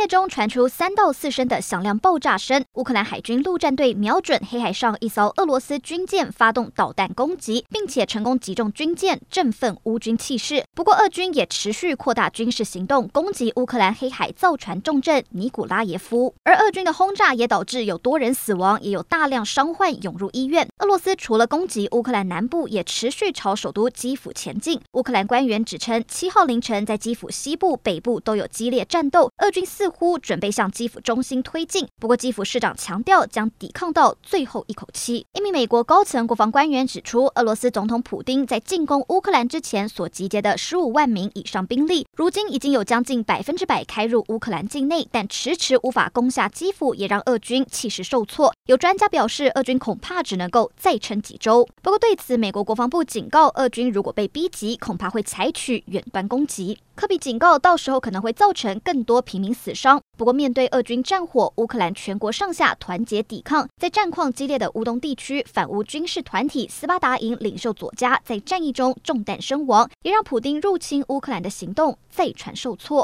夜中传出三到四声的响亮爆炸声，乌克兰海军陆战队瞄准黑海上一艘俄罗斯军舰发动导弹攻击，并且成功击中军舰，振奋乌军气势。不过，俄军也持续扩大军事行动，攻击乌克兰黑海造船重镇尼古拉耶夫。而俄军的轰炸也导致有多人死亡，也有大量伤患涌入医院。俄罗斯除了攻击乌克兰南部，也持续朝首都基辅前进。乌克兰官员指称，七号凌晨在基辅西部、北部都有激烈战斗，俄军似乎准备向基辅中心推进，不过基辅市长强调将抵抗到最后一口气。一名美国高层国防官员指出，俄罗斯总统普丁在进攻乌克兰之前所集结的十五万名以上兵力，如今已经有将近百分之百开入乌克兰境内，但迟迟无法攻下基辅，也让俄军气势受挫。有专家表示，俄军恐怕只能够再撑几周。不过对此，美国国防部警告，俄军如果被逼急，恐怕会采取远端攻击。科比警告，到时候可能会造成更多平民死伤。不过，面对俄军战火，乌克兰全国上下团结抵抗。在战况激烈的乌东地区，反乌军事团体斯巴达营领袖佐加在战役中中弹身亡，也让普丁入侵乌克兰的行动再传受挫。